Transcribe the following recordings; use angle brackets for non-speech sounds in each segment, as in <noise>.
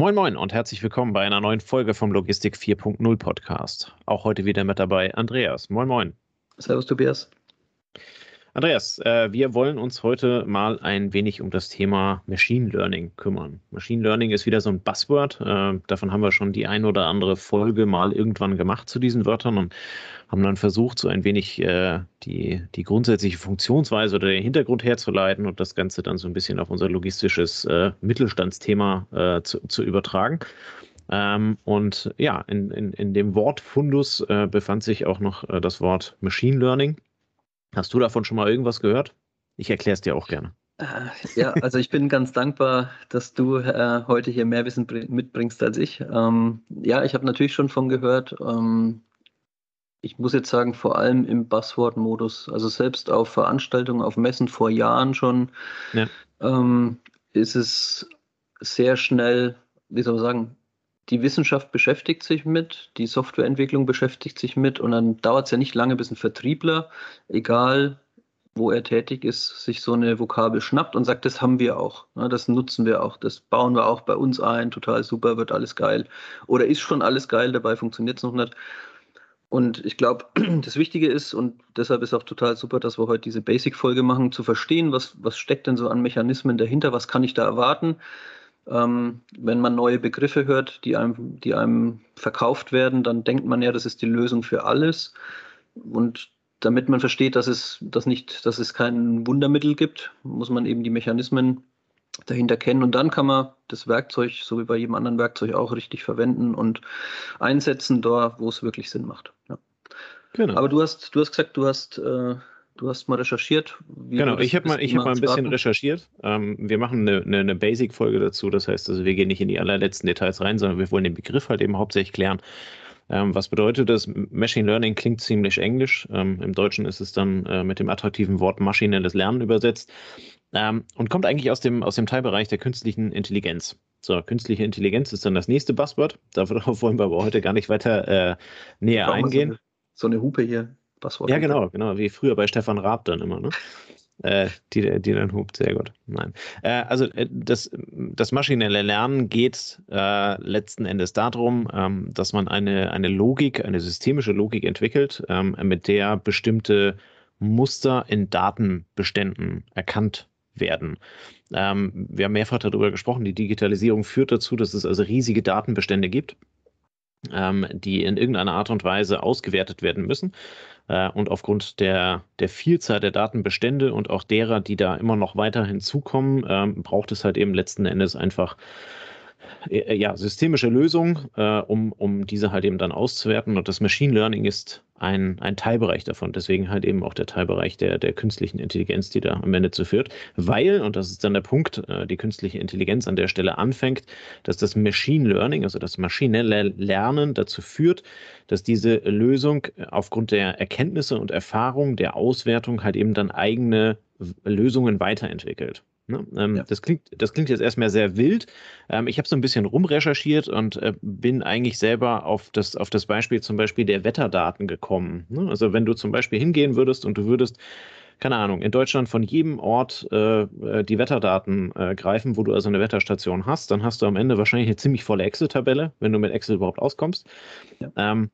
Moin Moin und herzlich willkommen bei einer neuen Folge vom Logistik 4.0 Podcast. Auch heute wieder mit dabei Andreas. Moin Moin. Servus Tobias. Andreas, äh, wir wollen uns heute mal ein wenig um das Thema Machine Learning kümmern. Machine Learning ist wieder so ein Buzzword. Äh, davon haben wir schon die ein oder andere Folge mal irgendwann gemacht zu diesen Wörtern und haben dann versucht, so ein wenig äh, die, die grundsätzliche Funktionsweise oder den Hintergrund herzuleiten und das Ganze dann so ein bisschen auf unser logistisches Mittelstandsthema zu, zu übertragen. Ähm, und ja, in, in, in dem Wortfundus äh, befand sich auch noch das Wort Machine Learning. Hast du davon schon mal irgendwas gehört? Ich erkläre es dir auch gerne. Äh, ja, also ich bin ganz dankbar, dass du äh, heute hier mehr Wissen mitbringst als ich. Ähm, ja, ich habe natürlich schon von gehört. Ähm, ich muss jetzt sagen, vor allem im Buzzword-Modus. Also selbst auf Veranstaltungen, auf Messen vor Jahren schon, ja. ähm, ist es sehr schnell, wie soll man sagen, die Wissenschaft beschäftigt sich mit, die Softwareentwicklung beschäftigt sich mit und dann dauert es ja nicht lange, bis ein Vertriebler, egal wo er tätig ist, sich so eine Vokabel schnappt und sagt, das haben wir auch, das nutzen wir auch, das bauen wir auch bei uns ein, total super, wird alles geil. Oder ist schon alles geil, dabei funktioniert es noch nicht. Und ich glaube, <clears throat> das Wichtige ist, und deshalb ist auch total super, dass wir heute diese Basic-Folge machen, zu verstehen, was, was steckt denn so an Mechanismen dahinter, was kann ich da erwarten ähm, wenn man neue Begriffe hört, die einem, die einem verkauft werden, dann denkt man ja, das ist die Lösung für alles. Und damit man versteht, dass es, dass nicht, dass es kein Wundermittel gibt, muss man eben die Mechanismen dahinter kennen. Und dann kann man das Werkzeug, so wie bei jedem anderen Werkzeug, auch richtig verwenden und einsetzen, dort, wo es wirklich Sinn macht. Ja. Genau. Aber du hast, du hast gesagt, du hast äh, Du hast mal recherchiert. genau, ich habe mal, ich hab mal ein bisschen recherchiert. Ähm, wir machen eine, eine, eine Basic-Folge dazu. Das heißt, also wir gehen nicht in die allerletzten Details rein, sondern wir wollen den Begriff halt eben hauptsächlich klären. Ähm, was bedeutet das? Machine Learning klingt ziemlich englisch. Ähm, Im Deutschen ist es dann äh, mit dem attraktiven Wort maschinelles Lernen übersetzt ähm, und kommt eigentlich aus dem, aus dem Teilbereich der künstlichen Intelligenz. So, künstliche Intelligenz ist dann das nächste Buzzword. Darauf wollen wir aber heute gar nicht weiter äh, näher eingehen. So eine, so eine Hupe hier. Passwort. Ja, genau, genau, wie früher bei Stefan Raab dann immer, ne? äh, die, die dann hupt, sehr gut. Nein. Äh, also äh, das, das maschinelle Lernen geht äh, letzten Endes darum, ähm, dass man eine, eine Logik, eine systemische Logik entwickelt, ähm, mit der bestimmte Muster in Datenbeständen erkannt werden. Ähm, wir haben mehrfach darüber gesprochen, die Digitalisierung führt dazu, dass es also riesige Datenbestände gibt ähm, die in irgendeiner Art und Weise ausgewertet werden müssen. Äh, und aufgrund der, der Vielzahl der Datenbestände und auch derer, die da immer noch weiter hinzukommen, ähm, braucht es halt eben letzten Endes einfach äh, ja, systemische Lösungen, äh, um, um diese halt eben dann auszuwerten. Und das Machine Learning ist ein, ein Teilbereich davon. Deswegen halt eben auch der Teilbereich der, der künstlichen Intelligenz, die da am Ende zu führt. Weil, und das ist dann der Punkt, äh, die künstliche Intelligenz an der Stelle anfängt, dass das Machine Learning, also das maschinelle Lernen dazu führt, dass diese Lösung aufgrund der Erkenntnisse und Erfahrungen der Auswertung halt eben dann eigene Lösungen weiterentwickelt. Ne? Ähm, ja. das, klingt, das klingt jetzt erstmal sehr wild. Ähm, ich habe so ein bisschen rumrecherchiert und äh, bin eigentlich selber auf das, auf das Beispiel zum Beispiel der Wetterdaten gekommen. Ne? Also wenn du zum Beispiel hingehen würdest und du würdest keine Ahnung, in Deutschland von jedem Ort äh, äh die Wetterdaten äh, greifen, wo du also eine Wetterstation hast, dann hast du am Ende wahrscheinlich eine ziemlich volle Excel-Tabelle, wenn du mit Excel überhaupt auskommst. Ja. Ähm,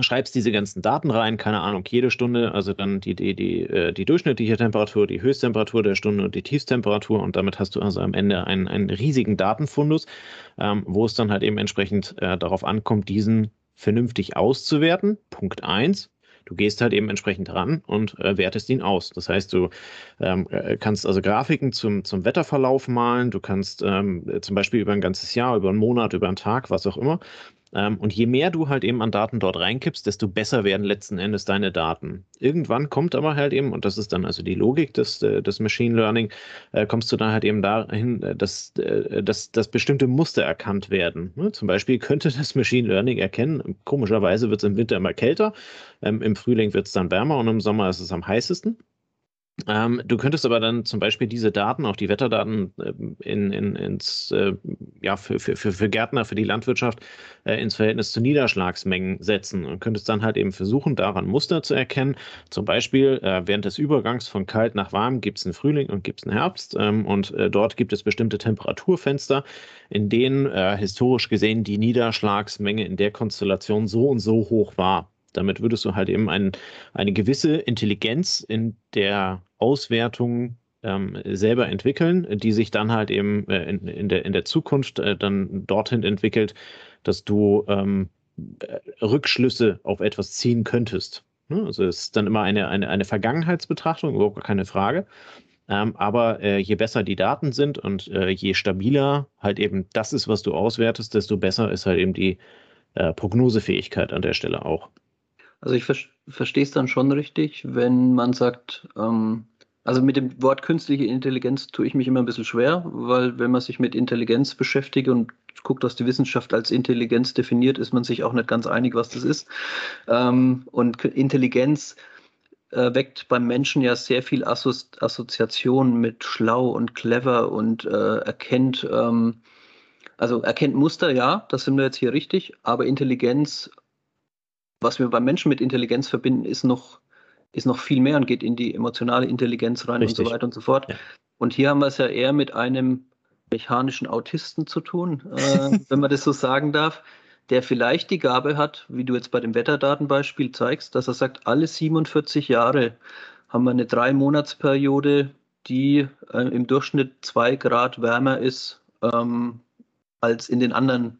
schreibst diese ganzen Daten rein, keine Ahnung, jede Stunde, also dann die, die, die, äh, die durchschnittliche Temperatur, die Höchsttemperatur der Stunde und die Tiefstemperatur und damit hast du also am Ende einen, einen riesigen Datenfundus, ähm, wo es dann halt eben entsprechend äh, darauf ankommt, diesen vernünftig auszuwerten. Punkt eins. Du gehst halt eben entsprechend ran und äh, wertest ihn aus. Das heißt, du ähm, äh, kannst also Grafiken zum, zum Wetterverlauf malen, du kannst ähm, zum Beispiel über ein ganzes Jahr, über einen Monat, über einen Tag, was auch immer, und je mehr du halt eben an Daten dort reinkippst, desto besser werden letzten Endes deine Daten. Irgendwann kommt aber halt eben, und das ist dann also die Logik des, äh, des Machine Learning, äh, kommst du dann halt eben dahin, äh, dass, dass, dass bestimmte Muster erkannt werden. Ne? Zum Beispiel könnte das Machine Learning erkennen, komischerweise wird es im Winter immer kälter, ähm, im Frühling wird es dann wärmer und im Sommer ist es am heißesten. Ähm, du könntest aber dann zum Beispiel diese Daten, auch die Wetterdaten, äh, in, in, ins, äh, ja, für, für, für Gärtner, für die Landwirtschaft äh, ins Verhältnis zu Niederschlagsmengen setzen und könntest dann halt eben versuchen, daran Muster zu erkennen. Zum Beispiel äh, während des Übergangs von kalt nach warm gibt es einen Frühling und gibt es einen Herbst ähm, und äh, dort gibt es bestimmte Temperaturfenster, in denen äh, historisch gesehen die Niederschlagsmenge in der Konstellation so und so hoch war. Damit würdest du halt eben ein, eine gewisse Intelligenz in der Auswertung ähm, selber entwickeln, die sich dann halt eben äh, in, in, der, in der Zukunft äh, dann dorthin entwickelt, dass du ähm, äh, Rückschlüsse auf etwas ziehen könntest. Ne? Also es ist dann immer eine, eine, eine Vergangenheitsbetrachtung, überhaupt keine Frage. Ähm, aber äh, je besser die Daten sind und äh, je stabiler halt eben das ist, was du auswertest, desto besser ist halt eben die äh, Prognosefähigkeit an der Stelle auch. Also ich ver verstehe es dann schon richtig, wenn man sagt, ähm, also mit dem Wort künstliche Intelligenz tue ich mich immer ein bisschen schwer, weil wenn man sich mit Intelligenz beschäftigt und guckt, was die Wissenschaft als Intelligenz definiert, ist man sich auch nicht ganz einig, was das ist. Ähm, und Intelligenz äh, weckt beim Menschen ja sehr viel Assozi Assoziation mit schlau und clever und äh, erkennt, ähm, also erkennt Muster, ja, das sind wir jetzt hier richtig, aber Intelligenz was wir beim Menschen mit Intelligenz verbinden, ist noch, ist noch viel mehr und geht in die emotionale Intelligenz rein Richtig. und so weiter und so fort. Ja. Und hier haben wir es ja eher mit einem mechanischen Autisten zu tun, äh, <laughs> wenn man das so sagen darf, der vielleicht die Gabe hat, wie du jetzt bei dem Wetterdatenbeispiel zeigst, dass er sagt, alle 47 Jahre haben wir eine Drei-Monats-Periode, die äh, im Durchschnitt zwei Grad wärmer ist ähm, als in den anderen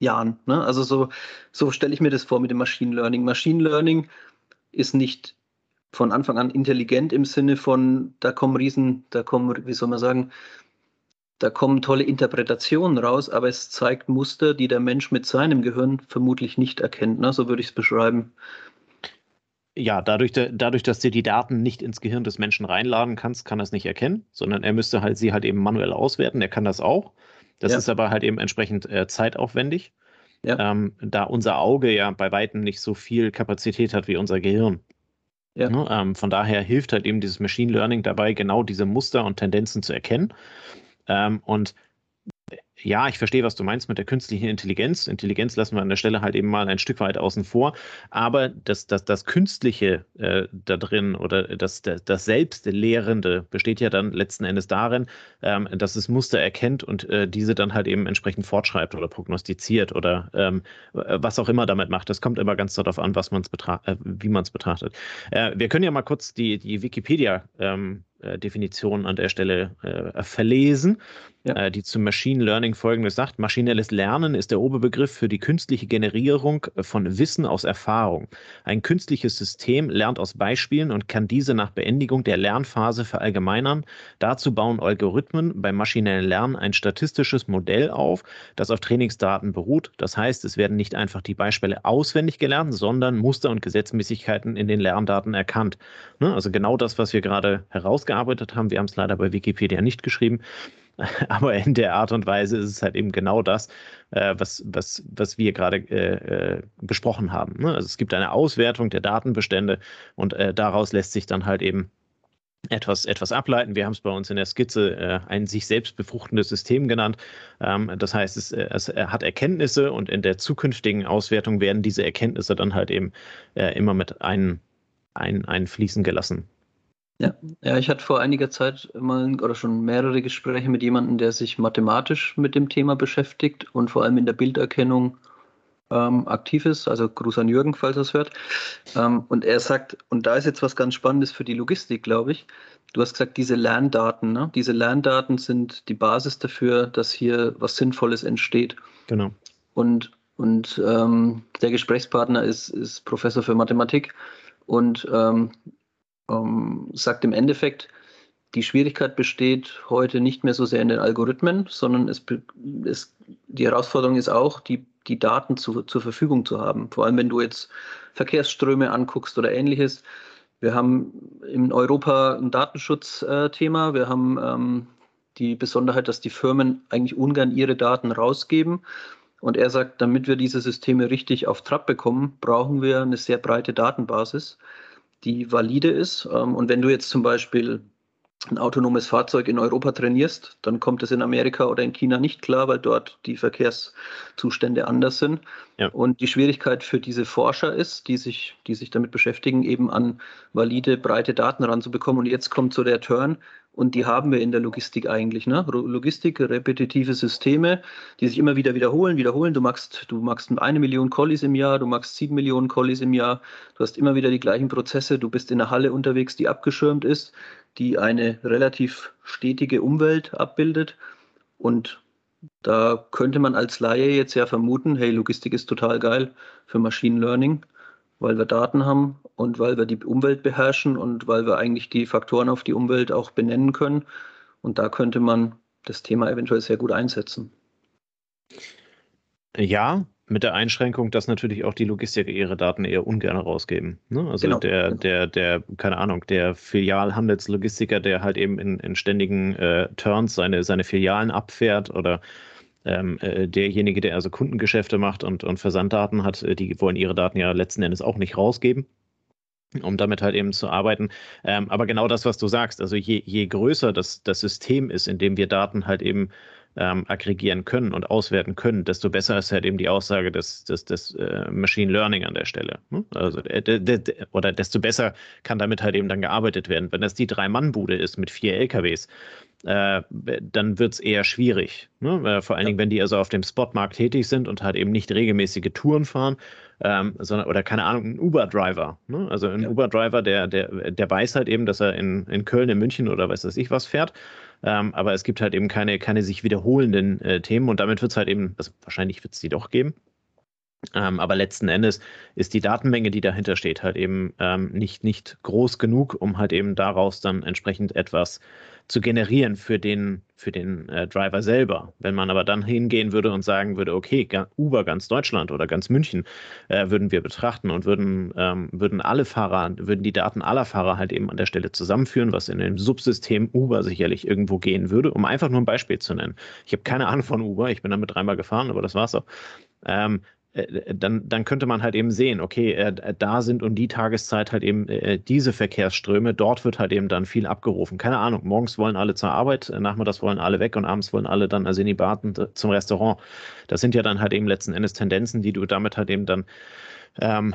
Jahren. Ne? Also so, so stelle ich mir das vor mit dem Machine Learning. Machine Learning ist nicht von Anfang an intelligent im Sinne von, da kommen Riesen, da kommen, wie soll man sagen, da kommen tolle Interpretationen raus, aber es zeigt Muster, die der Mensch mit seinem Gehirn vermutlich nicht erkennt. Ne? So würde ich es beschreiben. Ja, dadurch, dadurch, dass du die Daten nicht ins Gehirn des Menschen reinladen kannst, kann er es nicht erkennen, sondern er müsste halt sie halt eben manuell auswerten. Er kann das auch. Das ja. ist aber halt eben entsprechend äh, zeitaufwendig, ja. ähm, da unser Auge ja bei weitem nicht so viel Kapazität hat wie unser Gehirn. Ja. Ne? Ähm, von daher hilft halt eben dieses Machine Learning dabei, genau diese Muster und Tendenzen zu erkennen. Ähm, und ja, ich verstehe, was du meinst mit der künstlichen Intelligenz. Intelligenz lassen wir an der Stelle halt eben mal ein Stück weit außen vor. Aber das, das, das Künstliche äh, da drin oder das, das, das Selbstlehrende besteht ja dann letzten Endes darin, ähm, dass es Muster erkennt und äh, diese dann halt eben entsprechend fortschreibt oder prognostiziert oder ähm, was auch immer damit macht. Das kommt immer ganz darauf an, was man's äh, wie man es betrachtet. Äh, wir können ja mal kurz die, die Wikipedia ähm, äh, Definition an der Stelle äh, verlesen, ja. äh, die zum Machine Learning folgendes sagt. Maschinelles Lernen ist der Oberbegriff für die künstliche Generierung von Wissen aus Erfahrung. Ein künstliches System lernt aus Beispielen und kann diese nach Beendigung der Lernphase verallgemeinern. Dazu bauen Algorithmen beim maschinellen Lernen ein statistisches Modell auf, das auf Trainingsdaten beruht. Das heißt, es werden nicht einfach die Beispiele auswendig gelernt, sondern Muster und Gesetzmäßigkeiten in den Lerndaten erkannt. Ne? Also genau das, was wir gerade heraus gearbeitet haben. Wir haben es leider bei Wikipedia nicht geschrieben. <laughs> Aber in der Art und Weise ist es halt eben genau das, äh, was, was, was wir gerade äh, äh, besprochen haben. Ne? Also es gibt eine Auswertung der Datenbestände und äh, daraus lässt sich dann halt eben etwas, etwas ableiten. Wir haben es bei uns in der Skizze äh, ein sich selbst befruchtendes System genannt. Ähm, das heißt, es, äh, es hat Erkenntnisse und in der zukünftigen Auswertung werden diese Erkenntnisse dann halt eben äh, immer mit ein, ein, einfließen gelassen. Ja, ja, ich hatte vor einiger Zeit mal oder schon mehrere Gespräche mit jemandem, der sich mathematisch mit dem Thema beschäftigt und vor allem in der Bilderkennung ähm, aktiv ist. Also Gruß an Jürgen, falls er es hört. Ähm, und er sagt, und da ist jetzt was ganz Spannendes für die Logistik, glaube ich. Du hast gesagt, diese Lerndaten, ne? diese Lerndaten sind die Basis dafür, dass hier was Sinnvolles entsteht. Genau. Und, und ähm, der Gesprächspartner ist, ist Professor für Mathematik. Und ähm, ähm, sagt im Endeffekt, die Schwierigkeit besteht heute nicht mehr so sehr in den Algorithmen, sondern es, es, die Herausforderung ist auch, die, die Daten zu, zur Verfügung zu haben. Vor allem, wenn du jetzt Verkehrsströme anguckst oder ähnliches. Wir haben in Europa ein Datenschutzthema. Wir haben ähm, die Besonderheit, dass die Firmen eigentlich ungern ihre Daten rausgeben. Und er sagt, damit wir diese Systeme richtig auf Trab bekommen, brauchen wir eine sehr breite Datenbasis die valide ist. Ähm, und wenn du jetzt zum Beispiel ein autonomes Fahrzeug in Europa trainierst, dann kommt es in Amerika oder in China nicht klar, weil dort die Verkehrszustände anders sind. Ja. Und die Schwierigkeit für diese Forscher ist, die sich, die sich damit beschäftigen, eben an valide, breite Daten ranzubekommen. Und jetzt kommt so der Turn, und die haben wir in der Logistik eigentlich. Ne? Logistik, repetitive Systeme, die sich immer wieder wiederholen, wiederholen. Du machst, du machst eine Million Collies im Jahr, du machst sieben Millionen Collies im Jahr, du hast immer wieder die gleichen Prozesse, du bist in einer Halle unterwegs, die abgeschirmt ist, die eine relativ stetige Umwelt abbildet. Und da könnte man als Laie jetzt ja vermuten, hey, Logistik ist total geil für Machine Learning weil wir Daten haben und weil wir die Umwelt beherrschen und weil wir eigentlich die Faktoren auf die Umwelt auch benennen können. Und da könnte man das Thema eventuell sehr gut einsetzen. Ja, mit der Einschränkung, dass natürlich auch die Logistiker ihre Daten eher ungern rausgeben. Ne? Also genau. der, der, der, keine Ahnung, der Filialhandelslogistiker, der halt eben in, in ständigen äh, Turns seine, seine Filialen abfährt oder ähm, äh, derjenige, der also Kundengeschäfte macht und, und Versanddaten hat, äh, die wollen ihre Daten ja letzten Endes auch nicht rausgeben um damit halt eben zu arbeiten. Ähm, aber genau das, was du sagst, also je, je größer das, das System ist, in dem wir Daten halt eben ähm, aggregieren können und auswerten können, desto besser ist halt eben die Aussage des, des, des äh, Machine Learning an der Stelle. Ne? Also, äh, de, de, oder desto besser kann damit halt eben dann gearbeitet werden. Wenn das die Drei-Mann-Bude ist mit vier LKWs, äh, dann wird es eher schwierig. Ne? Äh, vor allen Dingen, wenn die also auf dem Spotmarkt tätig sind und halt eben nicht regelmäßige Touren fahren, ähm, sondern, oder keine Ahnung, ein Uber-Driver. Ne? Also ein ja. Uber-Driver, der, der, der weiß halt eben, dass er in, in Köln, in München oder weiß das ich was fährt. Ähm, aber es gibt halt eben keine, keine sich wiederholenden äh, Themen und damit wird es halt eben, also wahrscheinlich wird es die doch geben. Ähm, aber letzten Endes ist die Datenmenge, die dahinter steht, halt eben ähm, nicht, nicht groß genug, um halt eben daraus dann entsprechend etwas zu generieren für den, für den äh, Driver selber. Wenn man aber dann hingehen würde und sagen würde, okay, Uber ganz Deutschland oder ganz München äh, würden wir betrachten und würden, ähm, würden alle Fahrer, würden die Daten aller Fahrer halt eben an der Stelle zusammenführen, was in dem Subsystem Uber sicherlich irgendwo gehen würde, um einfach nur ein Beispiel zu nennen. Ich habe keine Ahnung von Uber, ich bin damit dreimal gefahren, aber das war's auch. Ähm, äh, dann, dann könnte man halt eben sehen, okay, äh, da sind um die Tageszeit halt eben äh, diese Verkehrsströme, dort wird halt eben dann viel abgerufen. Keine Ahnung, morgens wollen alle zur Arbeit, nachmittags wollen alle weg und abends wollen alle dann also in die Baden zum Restaurant. Das sind ja dann halt eben letzten Endes Tendenzen, die du damit halt eben dann ähm,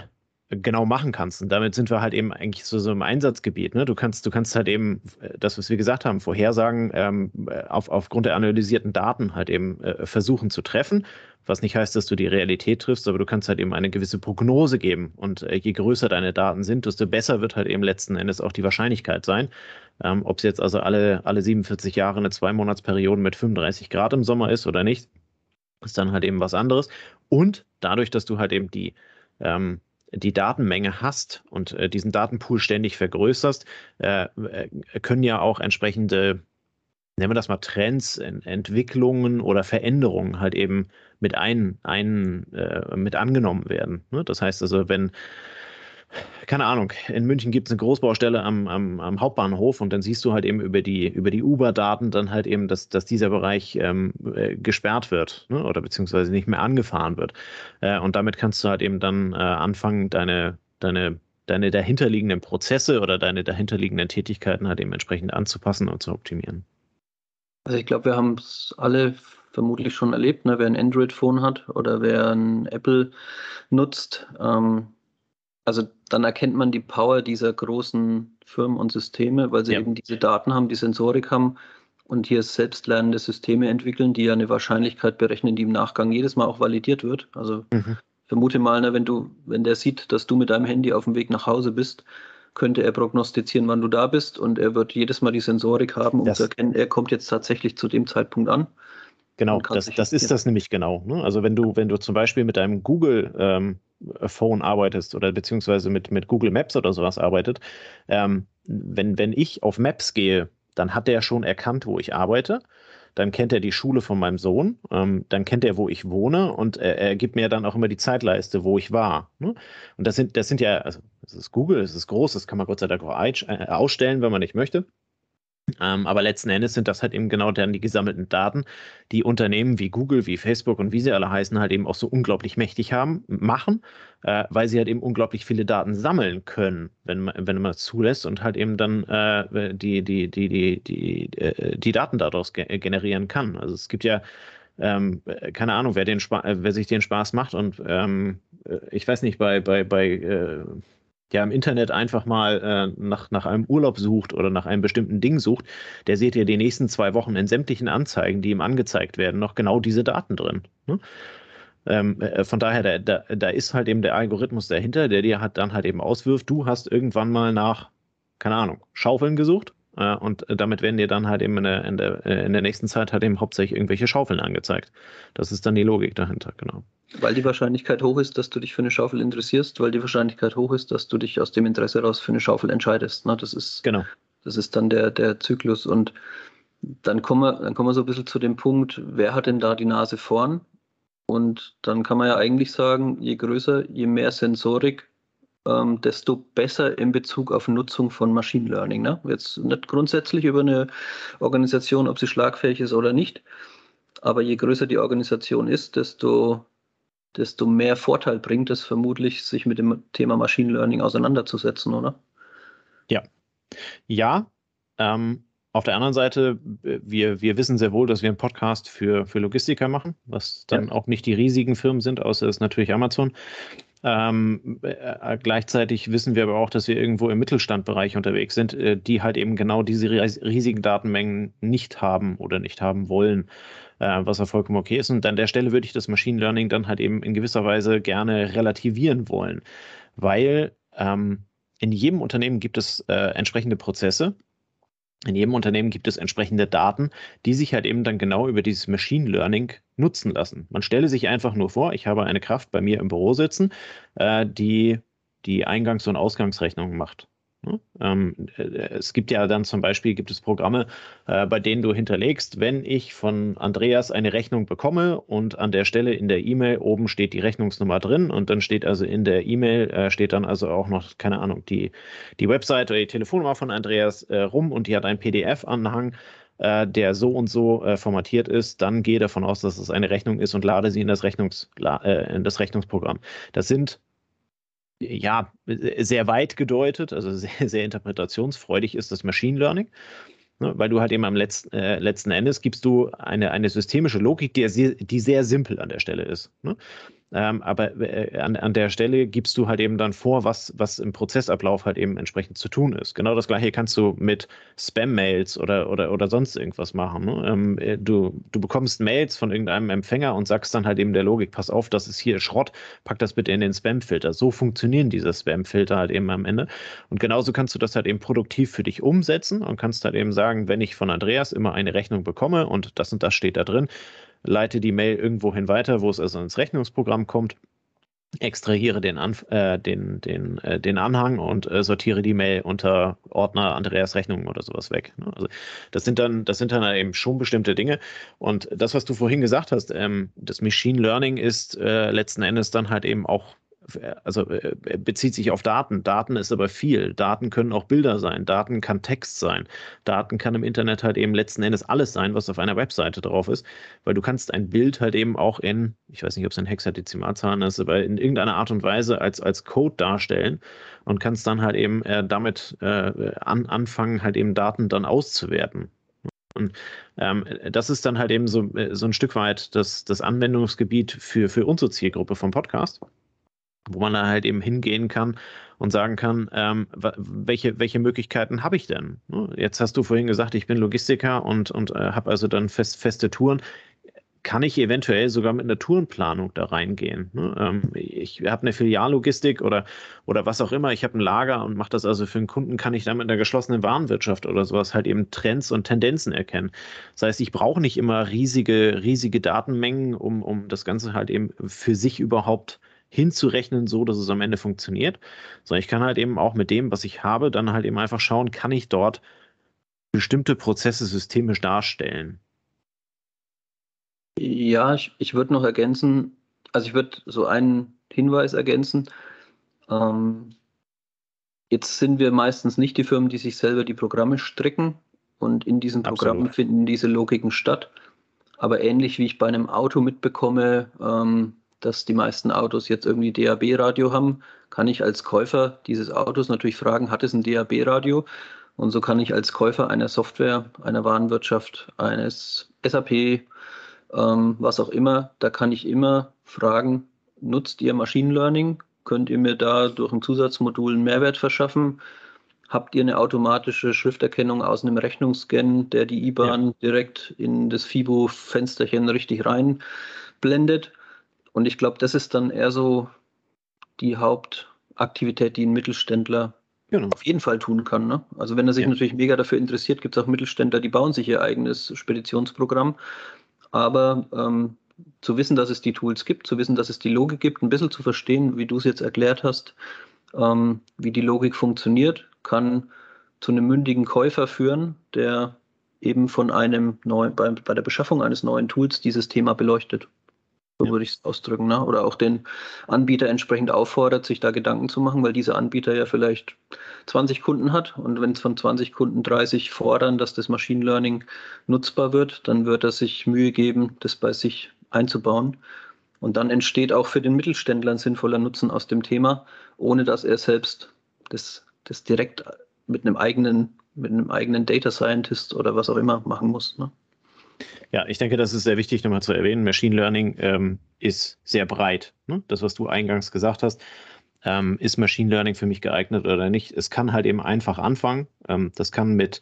genau machen kannst. Und damit sind wir halt eben eigentlich so, so im Einsatzgebiet. Ne? Du kannst, du kannst halt eben das, was wir gesagt haben, Vorhersagen ähm, auf, aufgrund der analysierten Daten halt eben äh, versuchen zu treffen was nicht heißt, dass du die Realität triffst, aber du kannst halt eben eine gewisse Prognose geben. Und äh, je größer deine Daten sind, desto besser wird halt eben letzten Endes auch die Wahrscheinlichkeit sein. Ähm, Ob es jetzt also alle, alle 47 Jahre eine Zwei-Monats-Periode mit 35 Grad im Sommer ist oder nicht, ist dann halt eben was anderes. Und dadurch, dass du halt eben die, ähm, die Datenmenge hast und äh, diesen Datenpool ständig vergrößerst, äh, äh können ja auch entsprechende nennen wir das mal Trends, Entwicklungen oder Veränderungen halt eben mit ein, ein äh, mit angenommen werden. Ne? Das heißt also, wenn keine Ahnung, in München gibt es eine Großbaustelle am, am, am, Hauptbahnhof und dann siehst du halt eben über die, über die Uber-Daten dann halt eben, dass, dass dieser Bereich ähm, äh, gesperrt wird ne? oder beziehungsweise nicht mehr angefahren wird. Äh, und damit kannst du halt eben dann äh, anfangen, deine, deine, deine dahinterliegenden Prozesse oder deine dahinterliegenden Tätigkeiten halt eben entsprechend anzupassen und zu optimieren. Also ich glaube, wir haben es alle vermutlich schon erlebt, ne? wer ein Android-Phone hat oder wer ein Apple nutzt. Ähm, also dann erkennt man die Power dieser großen Firmen und Systeme, weil sie ja. eben diese Daten haben, die Sensorik haben und hier selbstlernende Systeme entwickeln, die ja eine Wahrscheinlichkeit berechnen, die im Nachgang jedes Mal auch validiert wird. Also mhm. vermute mal, ne, wenn du, wenn der sieht, dass du mit deinem Handy auf dem Weg nach Hause bist, könnte er prognostizieren, wann du da bist und er wird jedes Mal die Sensorik haben, um das, zu erkennen, er kommt jetzt tatsächlich zu dem Zeitpunkt an. Genau, das, das ist das nämlich genau. Ne? Also wenn du, wenn du zum Beispiel mit deinem Google ähm, Phone arbeitest oder beziehungsweise mit, mit Google Maps oder sowas arbeitet, ähm, wenn, wenn ich auf Maps gehe, dann hat der schon erkannt, wo ich arbeite dann kennt er die Schule von meinem Sohn, ähm, dann kennt er, wo ich wohne und er, er, gibt mir dann auch immer die Zeitleiste, wo ich war. Ne? Und das sind, das sind ja, also das ist Google, das ist groß, das kann man Gott sei Dank auch äh, ausstellen, wenn man nicht möchte. Ähm, aber letzten Endes sind das halt eben genau dann die gesammelten Daten, die Unternehmen wie Google, wie Facebook und wie sie alle heißen, halt eben auch so unglaublich mächtig haben, machen, äh, weil sie halt eben unglaublich viele Daten sammeln können, wenn man, wenn man es zulässt und halt eben dann äh, die, die, die, die, die, äh, die Daten daraus ge generieren kann. Also es gibt ja ähm, keine Ahnung, wer, den äh, wer sich den Spaß macht und ähm, äh, ich weiß nicht, bei, bei, bei äh, ja im Internet einfach mal äh, nach, nach einem Urlaub sucht oder nach einem bestimmten Ding sucht, der seht ihr die nächsten zwei Wochen in sämtlichen Anzeigen, die ihm angezeigt werden, noch genau diese Daten drin. Ne? Ähm, äh, von daher, da, da, da ist halt eben der Algorithmus dahinter, der dir halt dann halt eben auswirft, du hast irgendwann mal nach, keine Ahnung, Schaufeln gesucht und damit werden dir dann halt eben in der, in, der, äh, in der nächsten Zeit halt eben hauptsächlich irgendwelche Schaufeln angezeigt. Das ist dann die Logik dahinter, genau. Weil die Wahrscheinlichkeit hoch ist, dass du dich für eine Schaufel interessierst, weil die Wahrscheinlichkeit hoch ist, dass du dich aus dem Interesse heraus für eine Schaufel entscheidest. Ne? Das ist, genau. das ist dann der, der Zyklus. Und dann kommen, wir, dann kommen wir so ein bisschen zu dem Punkt, wer hat denn da die Nase vorn? Und dann kann man ja eigentlich sagen, je größer, je mehr Sensorik, ähm, desto besser in Bezug auf Nutzung von Machine Learning. Ne? Jetzt nicht grundsätzlich über eine Organisation, ob sie schlagfähig ist oder nicht, aber je größer die Organisation ist, desto, desto mehr Vorteil bringt es vermutlich, sich mit dem Thema Machine Learning auseinanderzusetzen, oder? Ja. Ja. Ähm, auf der anderen Seite, wir, wir wissen sehr wohl, dass wir einen Podcast für, für Logistiker machen, was dann ja. auch nicht die riesigen Firmen sind, außer es ist natürlich Amazon. Ähm, äh, gleichzeitig wissen wir aber auch, dass wir irgendwo im Mittelstandbereich unterwegs sind, äh, die halt eben genau diese riesigen Datenmengen nicht haben oder nicht haben wollen, äh, was ja vollkommen okay ist. Und an der Stelle würde ich das Machine Learning dann halt eben in gewisser Weise gerne relativieren wollen, weil ähm, in jedem Unternehmen gibt es äh, entsprechende Prozesse, in jedem Unternehmen gibt es entsprechende Daten, die sich halt eben dann genau über dieses Machine Learning nutzen lassen. Man stelle sich einfach nur vor, ich habe eine Kraft bei mir im Büro sitzen, äh, die die Eingangs- und Ausgangsrechnungen macht. Ne? Ähm, äh, es gibt ja dann zum Beispiel gibt es Programme, äh, bei denen du hinterlegst, wenn ich von Andreas eine Rechnung bekomme und an der Stelle in der E-Mail oben steht die Rechnungsnummer drin und dann steht also in der E-Mail äh, steht dann also auch noch keine Ahnung die die Website oder die Telefonnummer von Andreas rum und die hat einen PDF-Anhang der so und so formatiert ist, dann gehe davon aus, dass es eine Rechnung ist und lade sie in das, Rechnungs, in das Rechnungsprogramm. Das sind ja, sehr weit gedeutet, also <laughs> sehr, sehr interpretationsfreudig ist das Machine Learning, ne, weil du halt eben am letzten, äh, letzten Endes gibst du eine, eine systemische Logik, die, sehr, die sehr simpel an der Stelle ist. Ne? Ähm, aber äh, an, an der Stelle gibst du halt eben dann vor, was, was im Prozessablauf halt eben entsprechend zu tun ist. Genau das gleiche kannst du mit Spam-Mails oder, oder, oder sonst irgendwas machen. Ne? Ähm, äh, du, du bekommst Mails von irgendeinem Empfänger und sagst dann halt eben der Logik, pass auf, das ist hier Schrott, pack das bitte in den Spam-Filter. So funktionieren diese Spam-Filter halt eben am Ende. Und genauso kannst du das halt eben produktiv für dich umsetzen und kannst halt eben sagen, wenn ich von Andreas immer eine Rechnung bekomme und das und das steht da drin, leite die Mail irgendwohin weiter, wo es also ins Rechnungsprogramm kommt, extrahiere den, Anf äh, den, den, äh, den Anhang und äh, sortiere die Mail unter Ordner Andreas Rechnungen oder sowas weg. Ne? Also das sind dann, das sind dann eben schon bestimmte Dinge. Und das, was du vorhin gesagt hast, ähm, das Machine Learning ist äh, letzten Endes dann halt eben auch also äh, bezieht sich auf Daten. Daten ist aber viel. Daten können auch Bilder sein. Daten kann Text sein. Daten kann im Internet halt eben letzten Endes alles sein, was auf einer Webseite drauf ist, weil du kannst ein Bild halt eben auch in, ich weiß nicht, ob es ein Hexadezimalzahlen ist, aber in irgendeiner Art und Weise als, als Code darstellen und kannst dann halt eben äh, damit äh, an, anfangen, halt eben Daten dann auszuwerten. Und ähm, das ist dann halt eben so, äh, so ein Stück weit das, das Anwendungsgebiet für, für unsere Zielgruppe vom Podcast wo man da halt eben hingehen kann und sagen kann, ähm, welche, welche Möglichkeiten habe ich denn? Ne, jetzt hast du vorhin gesagt, ich bin Logistiker und, und äh, habe also dann fest, feste Touren. Kann ich eventuell sogar mit einer Tourenplanung da reingehen? Ne? Ähm, ich habe eine Filiallogistik oder, oder was auch immer, ich habe ein Lager und mache das also für einen Kunden, kann ich damit in der geschlossenen Warenwirtschaft oder sowas halt eben Trends und Tendenzen erkennen. Das heißt, ich brauche nicht immer riesige, riesige Datenmengen, um, um das Ganze halt eben für sich überhaupt äh, hinzurechnen, so dass es am Ende funktioniert. Sondern ich kann halt eben auch mit dem, was ich habe, dann halt eben einfach schauen, kann ich dort bestimmte Prozesse systemisch darstellen. Ja, ich, ich würde noch ergänzen, also ich würde so einen Hinweis ergänzen. Ähm, jetzt sind wir meistens nicht die Firmen, die sich selber die Programme stricken und in diesen Programmen Absolut. finden diese Logiken statt. Aber ähnlich wie ich bei einem Auto mitbekomme, ähm, dass die meisten Autos jetzt irgendwie DAB-Radio haben, kann ich als Käufer dieses Autos natürlich fragen, hat es ein DAB-Radio? Und so kann ich als Käufer einer Software, einer Warenwirtschaft, eines SAP, ähm, was auch immer, da kann ich immer fragen, nutzt ihr Machine Learning? Könnt ihr mir da durch ein Zusatzmodul einen Mehrwert verschaffen? Habt ihr eine automatische Schrifterkennung aus einem Rechnungsscan, der die IBAN ja. direkt in das FIBO-Fensterchen richtig reinblendet? Und ich glaube, das ist dann eher so die Hauptaktivität, die ein Mittelständler genau. auf jeden Fall tun kann. Ne? Also wenn er sich ja. natürlich mega dafür interessiert, gibt es auch Mittelständler, die bauen sich ihr eigenes Speditionsprogramm. Aber ähm, zu wissen, dass es die Tools gibt, zu wissen, dass es die Logik gibt, ein bisschen zu verstehen, wie du es jetzt erklärt hast, ähm, wie die Logik funktioniert, kann zu einem mündigen Käufer führen, der eben von einem neuen, bei, bei der Beschaffung eines neuen Tools dieses Thema beleuchtet. So würde ich es ausdrücken. Ne? Oder auch den Anbieter entsprechend auffordert, sich da Gedanken zu machen, weil dieser Anbieter ja vielleicht 20 Kunden hat und wenn es von 20 Kunden 30 fordern, dass das Machine Learning nutzbar wird, dann wird er sich Mühe geben, das bei sich einzubauen. Und dann entsteht auch für den Mittelständler ein sinnvoller Nutzen aus dem Thema, ohne dass er selbst das, das direkt mit einem eigenen, mit einem eigenen Data Scientist oder was auch immer machen muss. Ne? Ja, ich denke, das ist sehr wichtig nochmal zu erwähnen. Machine Learning ähm, ist sehr breit. Ne? Das, was du eingangs gesagt hast, ähm, ist Machine Learning für mich geeignet oder nicht? Es kann halt eben einfach anfangen. Ähm, das kann mit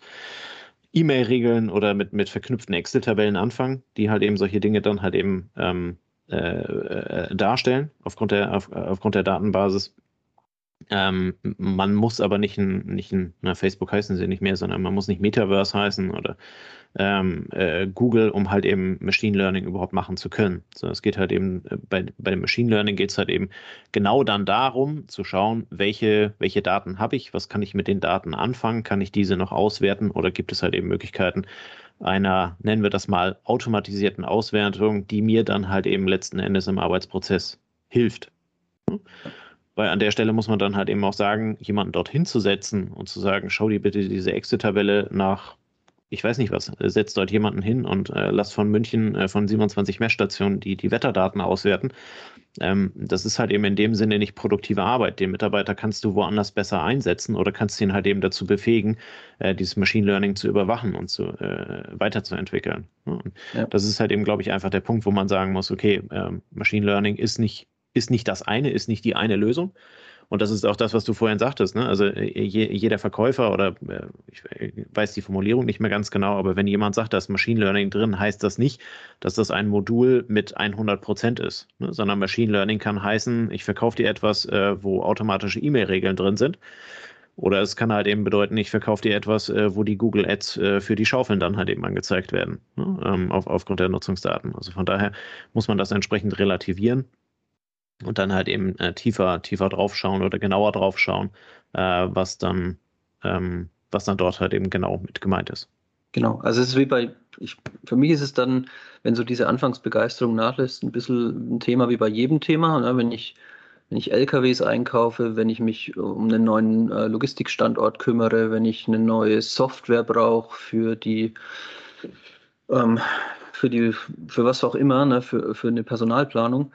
E-Mail-Regeln oder mit, mit verknüpften Excel-Tabellen anfangen, die halt eben solche Dinge dann halt eben ähm, äh, äh, darstellen aufgrund der, auf, aufgrund der Datenbasis. Ähm, man muss aber nicht ein, nicht ein, na, Facebook heißen sie nicht mehr, sondern man muss nicht Metaverse heißen oder ähm, äh, Google, um halt eben Machine Learning überhaupt machen zu können. So, es geht halt eben, äh, bei, bei dem Machine Learning geht es halt eben genau dann darum, zu schauen, welche, welche Daten habe ich, was kann ich mit den Daten anfangen, kann ich diese noch auswerten oder gibt es halt eben Möglichkeiten einer, nennen wir das mal, automatisierten Auswertung, die mir dann halt eben letzten Endes im Arbeitsprozess hilft. Hm? Weil an der Stelle muss man dann halt eben auch sagen, jemanden dorthin zu setzen und zu sagen, schau dir bitte diese Excel-Tabelle nach ich weiß nicht was, setzt dort jemanden hin und äh, lasst von München äh, von 27 Messstationen die, die Wetterdaten auswerten. Ähm, das ist halt eben in dem Sinne nicht produktive Arbeit. Den Mitarbeiter kannst du woanders besser einsetzen oder kannst ihn halt eben dazu befähigen, äh, dieses Machine Learning zu überwachen und zu, äh, weiterzuentwickeln. Ja. Das ist halt eben, glaube ich, einfach der Punkt, wo man sagen muss, okay, ähm, Machine Learning ist nicht, ist nicht das eine, ist nicht die eine Lösung. Und das ist auch das, was du vorhin sagtest. Ne? Also äh, je, jeder Verkäufer oder äh, ich weiß die Formulierung nicht mehr ganz genau, aber wenn jemand sagt, da ist Machine Learning drin, heißt das nicht, dass das ein Modul mit 100 Prozent ist, ne? sondern Machine Learning kann heißen, ich verkaufe dir etwas, äh, wo automatische E-Mail-Regeln drin sind. Oder es kann halt eben bedeuten, ich verkaufe dir etwas, wo die Google Ads für die Schaufeln dann halt eben angezeigt werden, ne? ähm, auf, aufgrund der Nutzungsdaten. Also von daher muss man das entsprechend relativieren und dann halt eben äh, tiefer, tiefer draufschauen oder genauer draufschauen, äh, was dann, ähm, was dann dort halt eben genau mit gemeint ist. Genau, also es ist wie bei, ich, für mich ist es dann, wenn so diese Anfangsbegeisterung nachlässt, ein bisschen ein Thema wie bei jedem Thema. Ne? Wenn ich wenn ich LKWs einkaufe, wenn ich mich um einen neuen äh, Logistikstandort kümmere, wenn ich eine neue Software brauche für die, ähm, für die, für was auch immer, ne, für, für eine Personalplanung,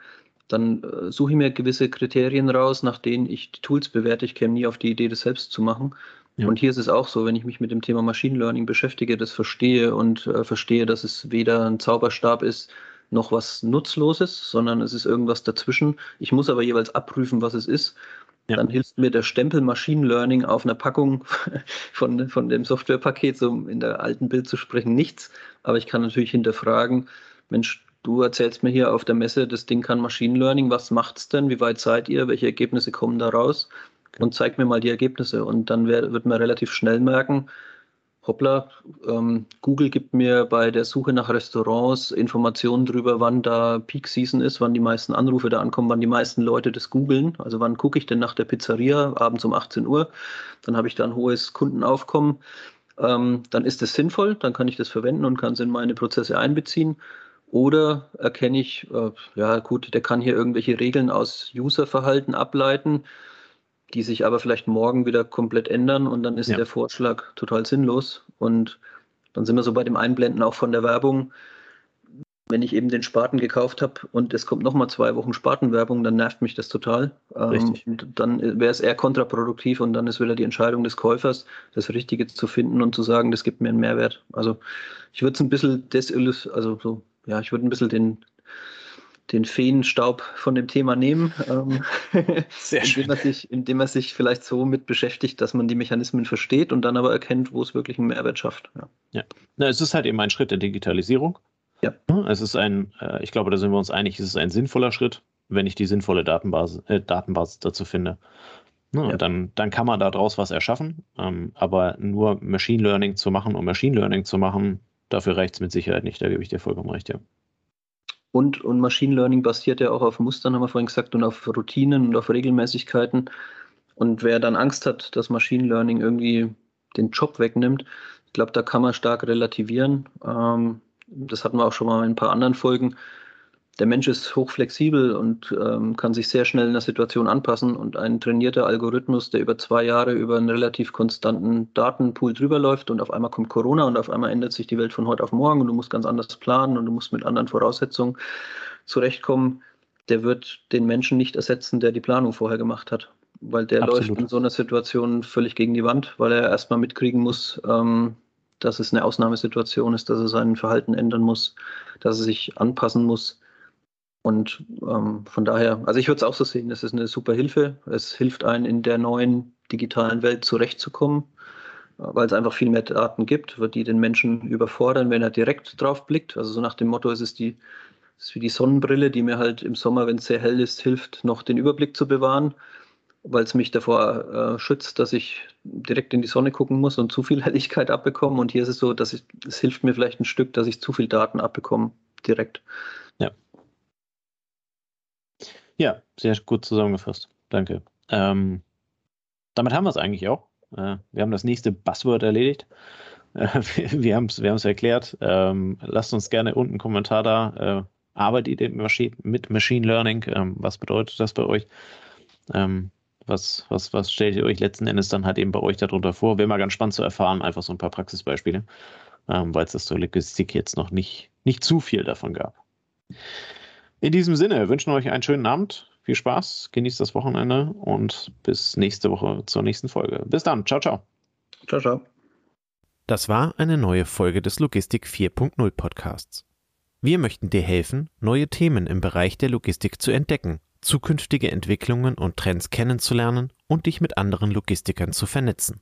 dann äh, suche ich mir gewisse Kriterien raus, nach denen ich die Tools bewerte. Ich käme nie auf die Idee, das selbst zu machen. Ja. Und hier ist es auch so, wenn ich mich mit dem Thema Machine Learning beschäftige, das verstehe und äh, verstehe, dass es weder ein Zauberstab ist, noch was Nutzloses, sondern es ist irgendwas dazwischen. Ich muss aber jeweils abprüfen, was es ist. Ja. Dann hilft mir der Stempel Machine Learning auf einer Packung <laughs> von, von dem Softwarepaket, so in der alten Bild zu sprechen, nichts. Aber ich kann natürlich hinterfragen, Mensch, Du erzählst mir hier auf der Messe, das Ding kann Machine Learning. Was macht es denn? Wie weit seid ihr? Welche Ergebnisse kommen da raus? Und zeig mir mal die Ergebnisse. Und dann wär, wird man relativ schnell merken, hoppla, ähm, Google gibt mir bei der Suche nach Restaurants Informationen darüber, wann da Peak Season ist, wann die meisten Anrufe da ankommen, wann die meisten Leute das googeln. Also wann gucke ich denn nach der Pizzeria abends um 18 Uhr? Dann habe ich da ein hohes Kundenaufkommen. Ähm, dann ist es sinnvoll, dann kann ich das verwenden und kann es in meine Prozesse einbeziehen. Oder erkenne ich, äh, ja gut, der kann hier irgendwelche Regeln aus Userverhalten ableiten, die sich aber vielleicht morgen wieder komplett ändern und dann ist ja. der Vorschlag total sinnlos. Und dann sind wir so bei dem Einblenden auch von der Werbung. Wenn ich eben den Spaten gekauft habe und es kommt nochmal zwei Wochen Spatenwerbung, dann nervt mich das total. Ähm, Richtig. Dann wäre es eher kontraproduktiv und dann ist wieder die Entscheidung des Käufers, das Richtige zu finden und zu sagen, das gibt mir einen Mehrwert. Also ich würde es ein bisschen desillusionieren, also so, ja, ich würde ein bisschen den den Feenstaub von dem Thema nehmen, ähm, <laughs> Sehr schön. indem, man sich, indem man sich vielleicht so mit beschäftigt, dass man die Mechanismen versteht und dann aber erkennt, wo es wirklich einen Mehrwert schafft. Ja, ja. Na, es ist halt eben ein Schritt der Digitalisierung. Ja. Es ist ein, äh, ich glaube, da sind wir uns einig, es ist ein sinnvoller Schritt, wenn ich die sinnvolle Datenbasis, äh, Datenbasis dazu finde. Ne, ja. Und dann, dann kann man daraus was erschaffen, ähm, aber nur Machine Learning zu machen, um Machine Learning zu machen, dafür reicht es mit Sicherheit nicht, da gebe ich dir vollkommen recht, ja. Und, und Machine Learning basiert ja auch auf Mustern, haben wir vorhin gesagt, und auf Routinen und auf Regelmäßigkeiten. Und wer dann Angst hat, dass Machine Learning irgendwie den Job wegnimmt, ich glaube, da kann man stark relativieren. Ähm, das hatten wir auch schon mal in ein paar anderen Folgen der Mensch ist hochflexibel und ähm, kann sich sehr schnell in der Situation anpassen und ein trainierter Algorithmus, der über zwei Jahre über einen relativ konstanten Datenpool drüber läuft und auf einmal kommt Corona und auf einmal ändert sich die Welt von heute auf morgen und du musst ganz anders planen und du musst mit anderen Voraussetzungen zurechtkommen, der wird den Menschen nicht ersetzen, der die Planung vorher gemacht hat. Weil der Absolut. läuft in so einer Situation völlig gegen die Wand, weil er erstmal mitkriegen muss, ähm, dass es eine Ausnahmesituation ist, dass er sein Verhalten ändern muss, dass er sich anpassen muss und ähm, von daher, also ich würde es auch so sehen, es ist eine super Hilfe. Es hilft einen in der neuen digitalen Welt zurechtzukommen, weil es einfach viel mehr Daten gibt, die den Menschen überfordern, wenn er direkt drauf blickt. Also so nach dem Motto, es ist die es ist wie die Sonnenbrille, die mir halt im Sommer, wenn es sehr hell ist, hilft, noch den Überblick zu bewahren, weil es mich davor äh, schützt, dass ich direkt in die Sonne gucken muss und zu viel <laughs> Helligkeit abbekomme. Und hier ist es so, dass ich, es hilft mir vielleicht ein Stück, dass ich zu viel Daten abbekomme direkt. Ja, sehr gut zusammengefasst. Danke. Ähm, damit haben wir es eigentlich auch. Äh, wir haben das nächste Buzzword erledigt. Äh, <laughs> wir haben es wir erklärt. Ähm, lasst uns gerne unten einen Kommentar da. Äh, arbeitet ihr mit Machine Learning? Ähm, was bedeutet das bei euch? Ähm, was, was, was stellt ihr euch letzten Endes dann halt eben bei euch darunter vor? Wäre mal ganz spannend zu erfahren, einfach so ein paar Praxisbeispiele, ähm, weil es das zur Logistik jetzt noch nicht, nicht zu viel davon gab. In diesem Sinne wünschen wir euch einen schönen Abend. Viel Spaß, genießt das Wochenende und bis nächste Woche zur nächsten Folge. Bis dann. Ciao, ciao. Ciao, ciao. Das war eine neue Folge des Logistik 4.0 Podcasts. Wir möchten dir helfen, neue Themen im Bereich der Logistik zu entdecken, zukünftige Entwicklungen und Trends kennenzulernen und dich mit anderen Logistikern zu vernetzen.